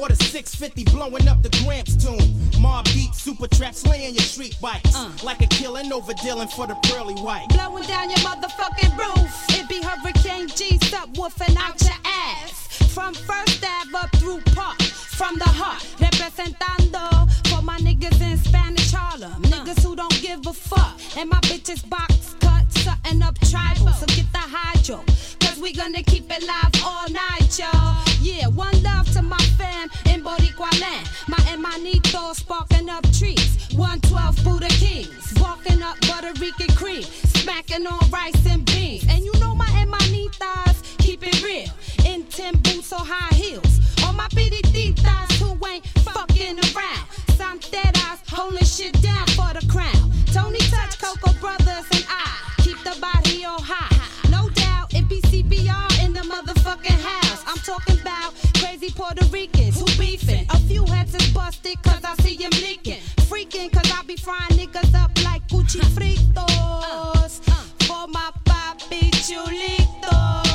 Or the 650 blowing up the Gramps tune. Mob beat, super trap, slaying your street bikes. Uh. Like a killing over dealing for the pearly white. Blowing down your motherfucking roof. It be Hurricane G subwoofing out your ass. From First Ave up through Park. From the heart, representando for my niggas in Spanish Harlem. Niggas who don't give a fuck. And my bitches box cut, something up tribal. So get the hydro. Cause we gonna keep it live all night, y'all. Yeah, one love to my fam in Boricua land. My hermanito sparking up trees. 112 Buddha Kings. Walking up Puerto Rican cream. Smacking on rice and beans. And you know my hermanitas keep it real. In 10 boots or high heels. All my piriditas who ain't fucking around. Some dead eyes holding shit down for the crown. Tony Touch, Coco Brothers, and I keep the body on high. No doubt it be CBR in the motherfucking house. I'm talking about crazy Puerto Ricans who beefing. A few heads is busted cause I see him leaking. Freaking cause I be frying niggas up like Gucci fritos. Uh. Uh. For my papi chulitos.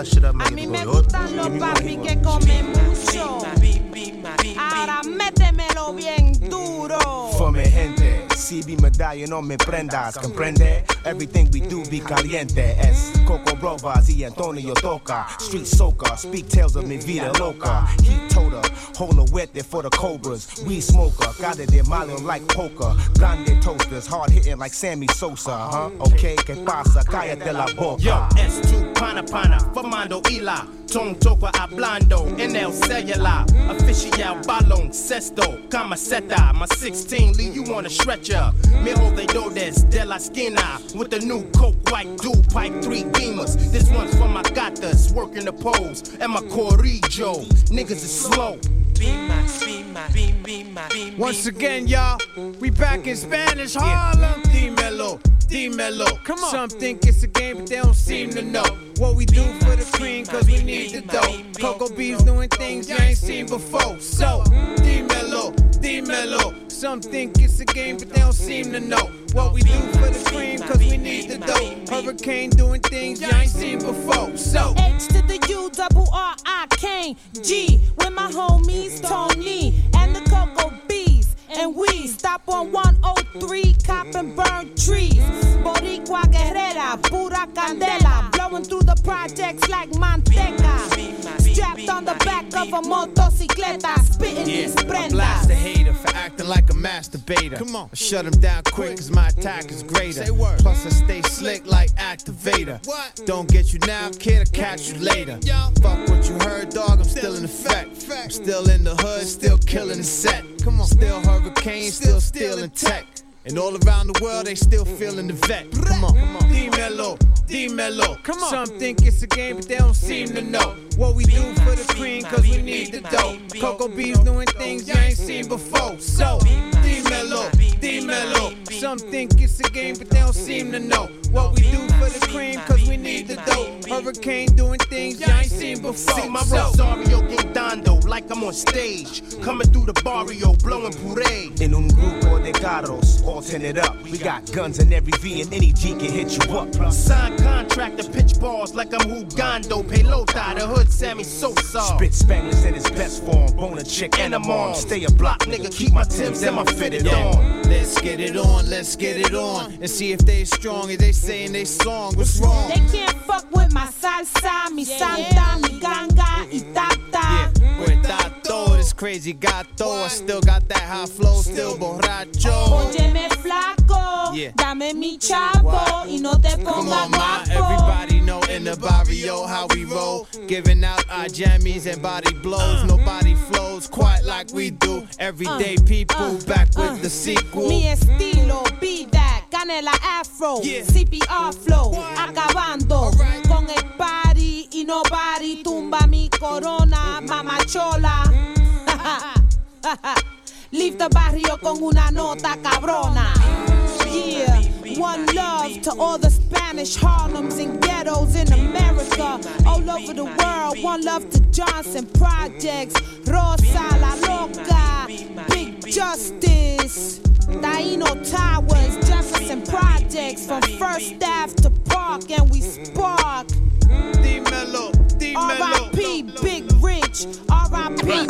That shit up, make mí it no me prendas, comprende? Everything we do be caliente. Es Coco Brovas y Antonio Toca. Street soca, speak tales of mi vida loca. Heat toter, hold a wet there for the cobras. We smoker, got it in Malian like poker. Grande toasters, hard hitting like Sammy Sosa, huh? Okay, que pasa, cállate la boca. Yo, S2 Pana Pana, Fernando Ila, Tom Toca Hablando, en el celular, Official Balón, Sesto, Camiseta, my 16 leave you on a stretcher. Mijo de Dodes de la Esquina, with the new Coke White Dual Pipe 3 Beamers. This one's for my gatas, working the pose, and my Corrijo. Niggas is slow. Once again, y'all, we back in Spanish Harlem. D-Mello, D-Mello. Come on. Some think it's a game, but they don't seem to know what we do for the cream, cause we need the dough. Coco B's doing things you ain't seen before. So, D-Mello, D-Mello. Some think it's a game, but they don't seem to know what we do for the cream, cause we need the dough. Hurricane doing things you ain't seen before. So, H to the U, double R, I K G. With my homies Tony and the Coco. And we stop on 103, cop and burn trees. Mm-hmm. Boricua Guerrera, pura candela. Blowing through the projects like manteca. Strapped on the back of a motocicleta, spitting these I blast the prendas. hater for acting like a masturbator. Come on. I shut him down quick cause my attack is greater. Say word. Plus I stay slick like activator. What? Don't get you now, kid, I'll catch you later. Fuck what you heard, dog, I'm still in effect. I'm still in the hood, still killing the set. Come on. Still hurricane, still stealing tech. And all around the world, they still feeling the vet. Come on, come on. D-Mello, D-Mello. Come on. Some think it's a game, but they don't seem to know what we do for the cream, cause we need the dough. Coco B's doing things you ain't seen before. So, D-Mello, D-Mello. Some think it's a game, but they don't seem to know What we do for the cream, cause we need the dope. Hurricane doing things y'all ain't seen before. See my Rosario gritando like I'm on stage. Coming through the barrio, blowing puree. In un grupo de carros, all tinted up. We got guns in every V and any G can hit you up. Sign contract to pitch balls like I'm Hugando. Pelota, the hood Sammy Sosa. Spit Spanglish in his best form. Bone a chick and a mom. Stay a block, nigga. Keep my Timbs and my fitted on. Let's get it on, let's get it on. And see if they strong, if they saying they song. What's wrong? They can't fuck with my salsa, mi santa, mi ganga y tata. With Tato, this crazy gato. I still got that high flow, still borracho. Óyeme flaco, Yeah. dame mi chavo y no te Come pongas on, guapo. Everybody know in the barrio how we roll. Giving out our jammies and body blows. Uh. Nobody flows quite like we do. Everyday uh. people uh. back with the sequel. Mi estilo, be that, canela afro, CPR flow, acabando. Con el party y nobody. Tumba mi corona, mamachola. Leave the barrio con una nota cabrona. Yeah, one love to all the Spanish Harlems and ghettos in America, all over the world. One love to Johnson Projects, Rosa La Loca, Big Justice, Taino Towers, Jefferson Projects, from First Ave to Park, and we spark. R.I.P. Big Rich, R.I.P.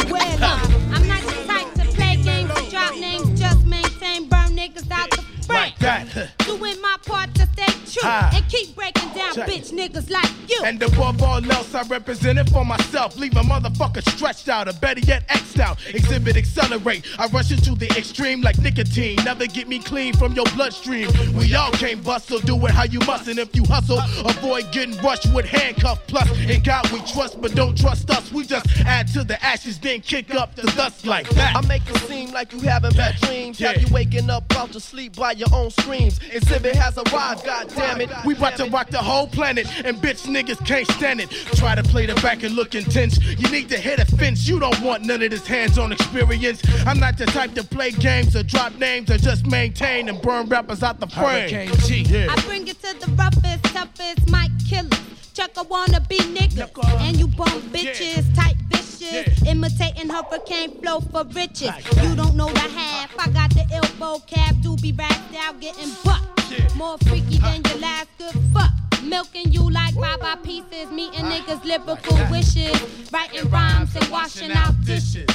true and keep breaking down Check. bitch niggas like you. And above all else, I represent it for myself. Leave a motherfucker stretched out, or better yet, X'd out. Xzibit, accelerate. I rush into the extreme like nicotine. Never get me clean from your bloodstream. We all can't bustle, do it how you must. And if you hustle, avoid getting rushed with handcuff Plus, in God we trust, but don't trust us. We just add to the ashes, then kick up the dust like that. I make it seem like you having bad dreams. Have you waking up out to sleep by your own screams. Xzibit has arrived, god damn it. We about to rock the whole planet, and bitch niggas can't stand it. Try to play the back and look intense. You need to hit a fence. You don't want none of this hands-on experience. I'm not the type to play games or drop names or just maintain and burn rappers out the frame. Yeah. I bring it to the roughest, toughest mic killers. Chuck a wanna be nigga. And you bum bitches, type bitches, tight vicious. Imitating hurricane flow for riches. You don't know the half. I got the elbow cap, doobie racked out, getting bucked. More freaky than your last good fuck. Milking you like Baba pieces, meeting niggas lyrical wishes, writing rhymes and washing out dishes.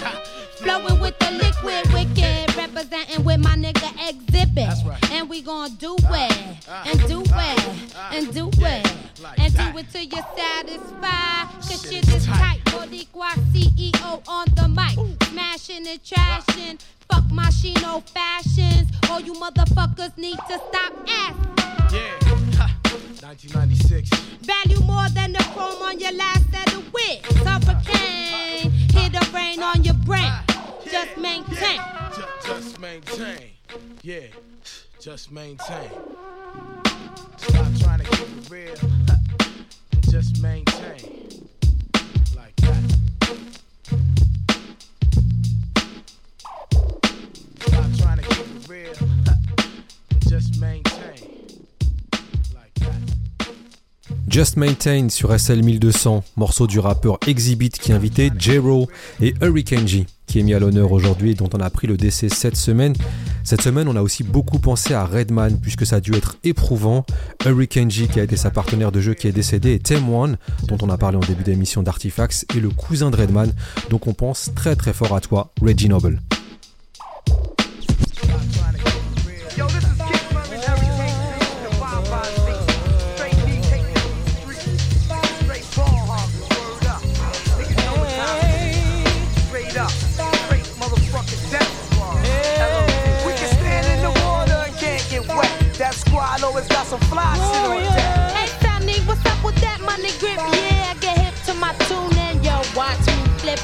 Flowing with the liquid wicked, representing with my nigga Xzibit. And we gon' do it, and do it, and do it, and do it till you're satisfied. Cause shit is tight. Boricua CEO on the mic, smashing and trashing. Fuck my Shino fashions. All you motherfuckers need to stop asking. Yeah. Ha. 1996. Value more than the chrome on your last set of wigs. Hurricane, hit the rain on your brain. Ah, just maintain. Just, just maintain. Yeah. Just maintain. Stop trying to keep it real. Just maintain. Just maintain. Sur SL 1200, morceau du rappeur Exhibit qui invitait J-Ro et Hurricane G, qui est mis à l'honneur aujourd'hui et dont on a appris le décès cette semaine. Cette semaine, on a aussi beaucoup pensé à Redman, puisque ça a dû être éprouvant. Hurricane G, qui a été sa partenaire de jeu, qui est décédé, et Tem One, dont on a parlé en début d'émission d'Artifacts, et le cousin de Redman. Donc on pense très très fort à toi, Reggie Noble.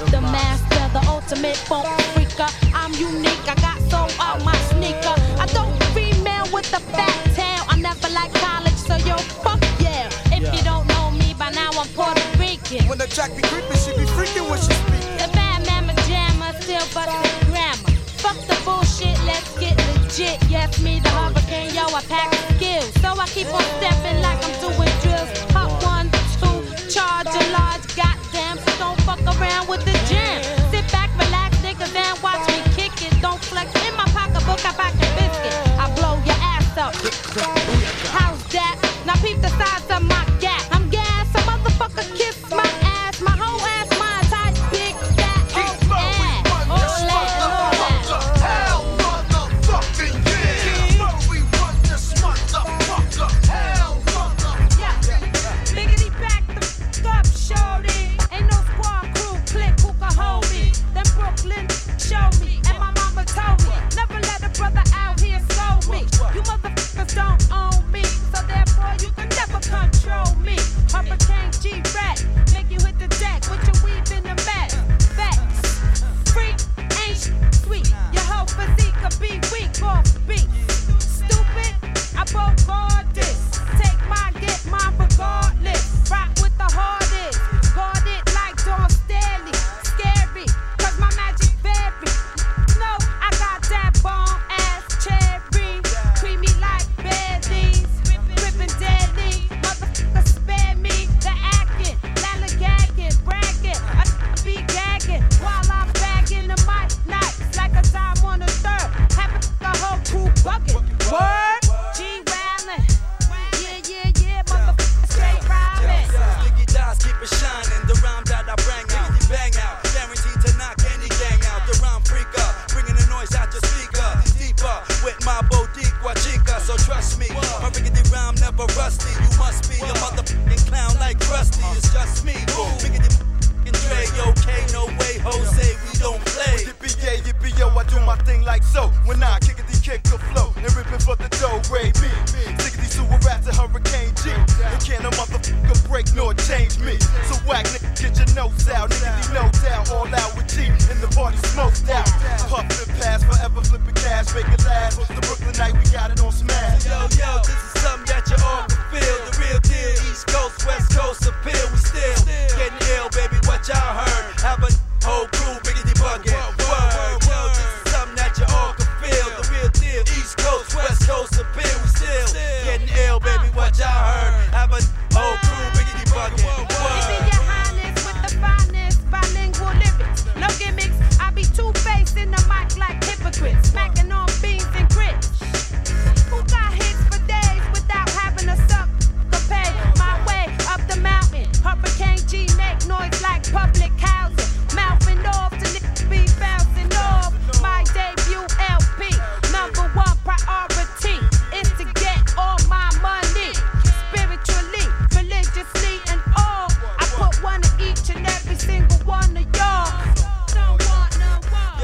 the master, the ultimate funk freaker. I'm unique, I got so out my sneaker. I don't female with the fat tail. I never like college, so yo, fuck yeah. If yeah. you don't know me by now, I'm Puerto Rican. When the track be creeping, she be freaking when she speak. The bad mama jammer still bustin' grammar. Fuck the bullshit, let's get legit. Yes, me the hurricane, yo, I pack skills. So I keep on stepping like I'm doing drills. Hot one, two, charge a lot don't fuck around with the jam. Sit back, relax, niggas, and watch me kick it. Don't flex in my pocketbook, I pack a biscuit. I blow your ass up. How's that? Now peep the size of my gap. I'm gas, Some motherfucker kiss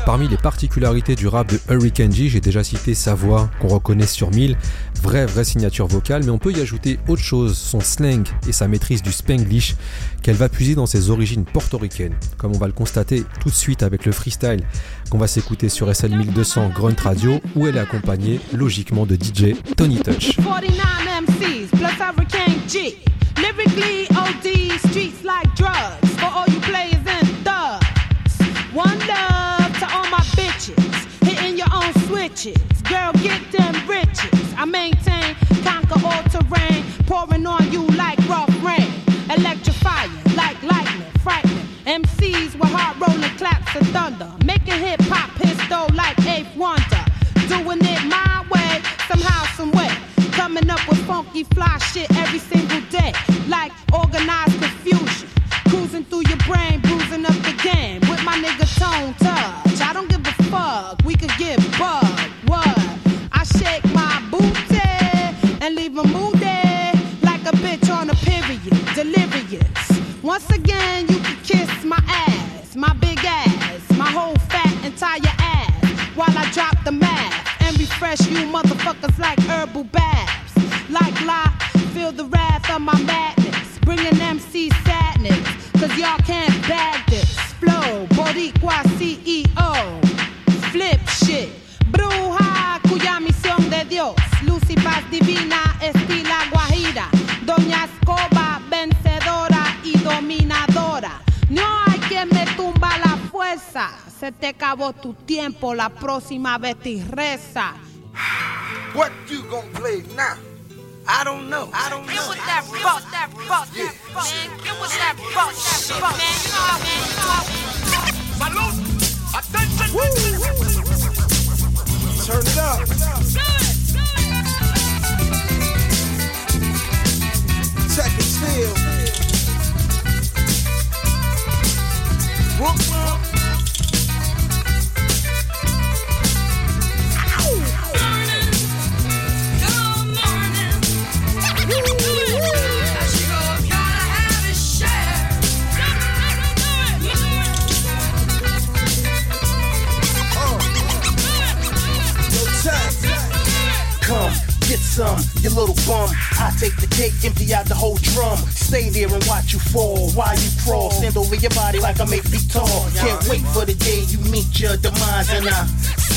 Parmi les particularités du rap de Hurricane G, j'ai déjà cité sa voix qu'on reconnaît sur mille, vraie vraie signature vocale, mais on peut y ajouter autre chose, son slang et sa maîtrise du spanglish qu'elle va puiser dans ses origines portoricaines, comme on va le constater tout de suite avec le freestyle qu'on va s'écouter sur SL 1200 Grunt Radio où elle est accompagnée logiquement de DJ Tony Touch. 49 MCs plus Hurricane G. riches. Girl, get them riches. I maintain, conquer all terrain, pouring on you like rough rain. Electrifying, like lightning, frightening. MCs with heart rolling claps of thunder. Making hip hop pistol like Eighth Wonder. Doing it my way, somehow, some way. Coming up with funky fly shit every single day. Like organized confusion. Cruising through your brain, bruising up the game. With my nigga Tone Touch. I don't give a fuck, we could get bugged. fresh, you motherfuckers like herbal baths. Like lock, feel the wrath of my madness. Bringing MC sadness, cause y'all can't bag this. Flow, Boricua CEO. Flip shit. Bruja, cuya misión de Dios. Luz paz divina, estila guajira. Doña Escoba, vencedora y dominadora. No hay quien me tumba la Se te acabó tu tiempo, la próxima vez te reza. What you gonna play now? I don't know. I don't know. Salud. Attention. Turn up. Good. Good. Empty out the whole drum. Stay there and watch you fall while you crawl. Stand over your body like I'm eight feet tall. Can't wait for the day you meet your demise. And I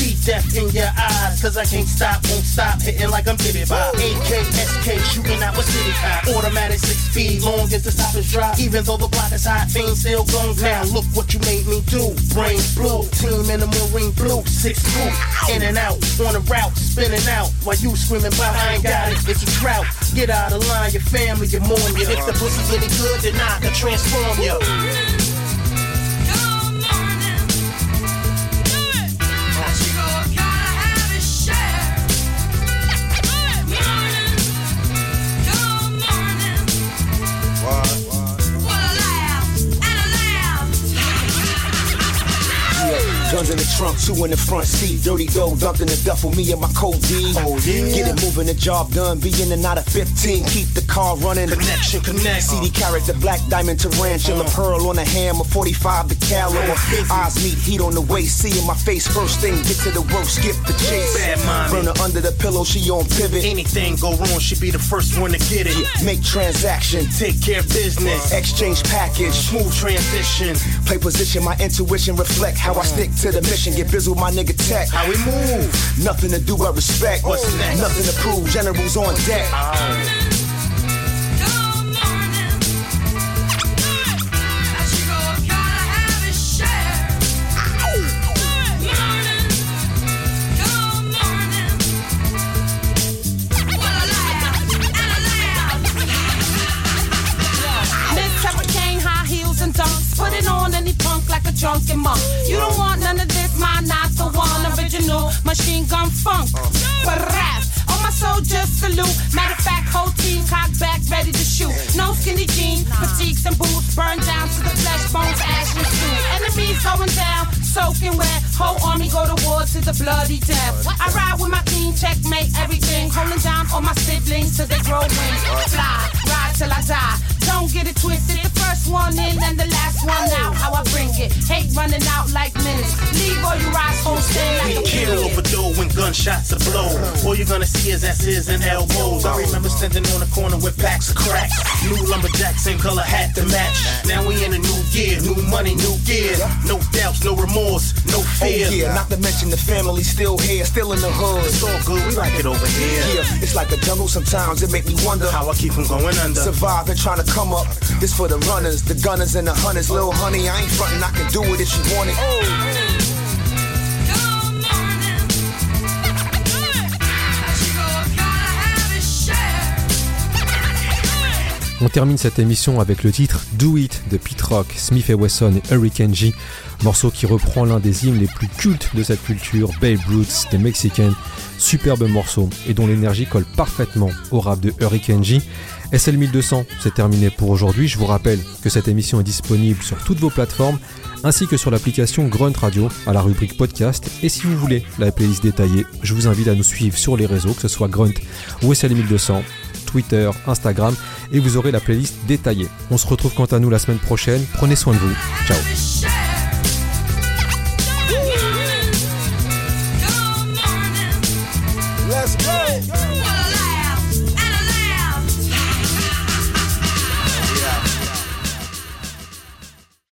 see death in your eyes. Cause I can't stop, won't stop, hitting like I'm Diddy by. AK, SK, shooting out with city high. Automatic six speed, long as the stop is dry. Even though the block is hot, things still gon' down. Look what you made me do. Brain blue, team in the marine blue. Six foot, in and out, on the route, spinning out. While you screaming about I ain't got it, it's a drought. Get out of line, your family, your mourn you. If the pussy any good, then I can transform you. Guns in the trunk, two in the front seat. Dirty dough dumped in the duffel, me and my cold D. Oh, yeah. Get it moving, the job done. Be in and out of 15. Keep the car running. Connection, connect. CD carrot, the black diamond tarantula. Uh-huh. Pearl on the hammer, 45 the caliber. Eyes meet heat on the waist. See in my face, first thing, get to the rope, skip the chase. Bad mommy. Burn her under the pillow, she on pivot. Anything go wrong, she be the first one to get it. Make transaction, Take care of business. exchange package. Smooth transition. Play position, my intuition reflect how I uh-huh. stick to the mission. Get busy with my nigga tech. How we move. Nothing to do but respect. What's next? Nothing to prove. Generals on deck. Miss machine gun funk. Uh. Parap. All my soldiers salute. Matter of fact, whole team cocked back, ready to shoot. No skinny jeans, fatigues and boots, burned down to the flesh bones, ash and stew. Enemies going down, soaking wet. Whole army go to war to the bloody death. I ride with my team, checkmate everything. Holding down all my siblings till they grow wings. Fly, ride till I die. Don't get it twisted. The first one in and the last one out. How I bring it. Hate running out like minutes. Leave all your rise hoes stand like a Kill door when gunshots are blown. All you're gonna see is S's and elbows. I remember standing on the corner with packs of crack. New lumberjack, same color hat to match. Now we in a new year, new money, new gear. No doubts, no remorse, no Oh fear. yeah, not to mention the family still here, still in the hood. It's all good, we like it over here. Yeah, it's like a jungle sometimes. It make me wonder How I keep from going under. Surviving, trying to come up. This for the runners, the gunners, and the hunters. Little honey, I ain't frontin', I can do it if you want it. Oh. On termine cette émission avec le titre Do It de Pete Rock, Smith et Wesson et Hurricane G, morceau qui reprend l'un des hymnes les plus cultes de cette culture, Babe Ruth des Mexicains. Superbe morceau et dont l'énergie colle parfaitement au rap de Hurricane G. SL 1200, c'est terminé pour aujourd'hui. Je vous rappelle que cette émission est disponible sur toutes vos plateformes ainsi que sur l'application Grunt Radio à la rubrique podcast. Et si vous voulez la playlist détaillée, je vous invite à nous suivre sur les réseaux, que ce soit Grunt ou SL 1200, Twitter, Instagram, et vous aurez la playlist détaillée. On se retrouve quant à nous la semaine prochaine. Prenez soin de vous. Ciao.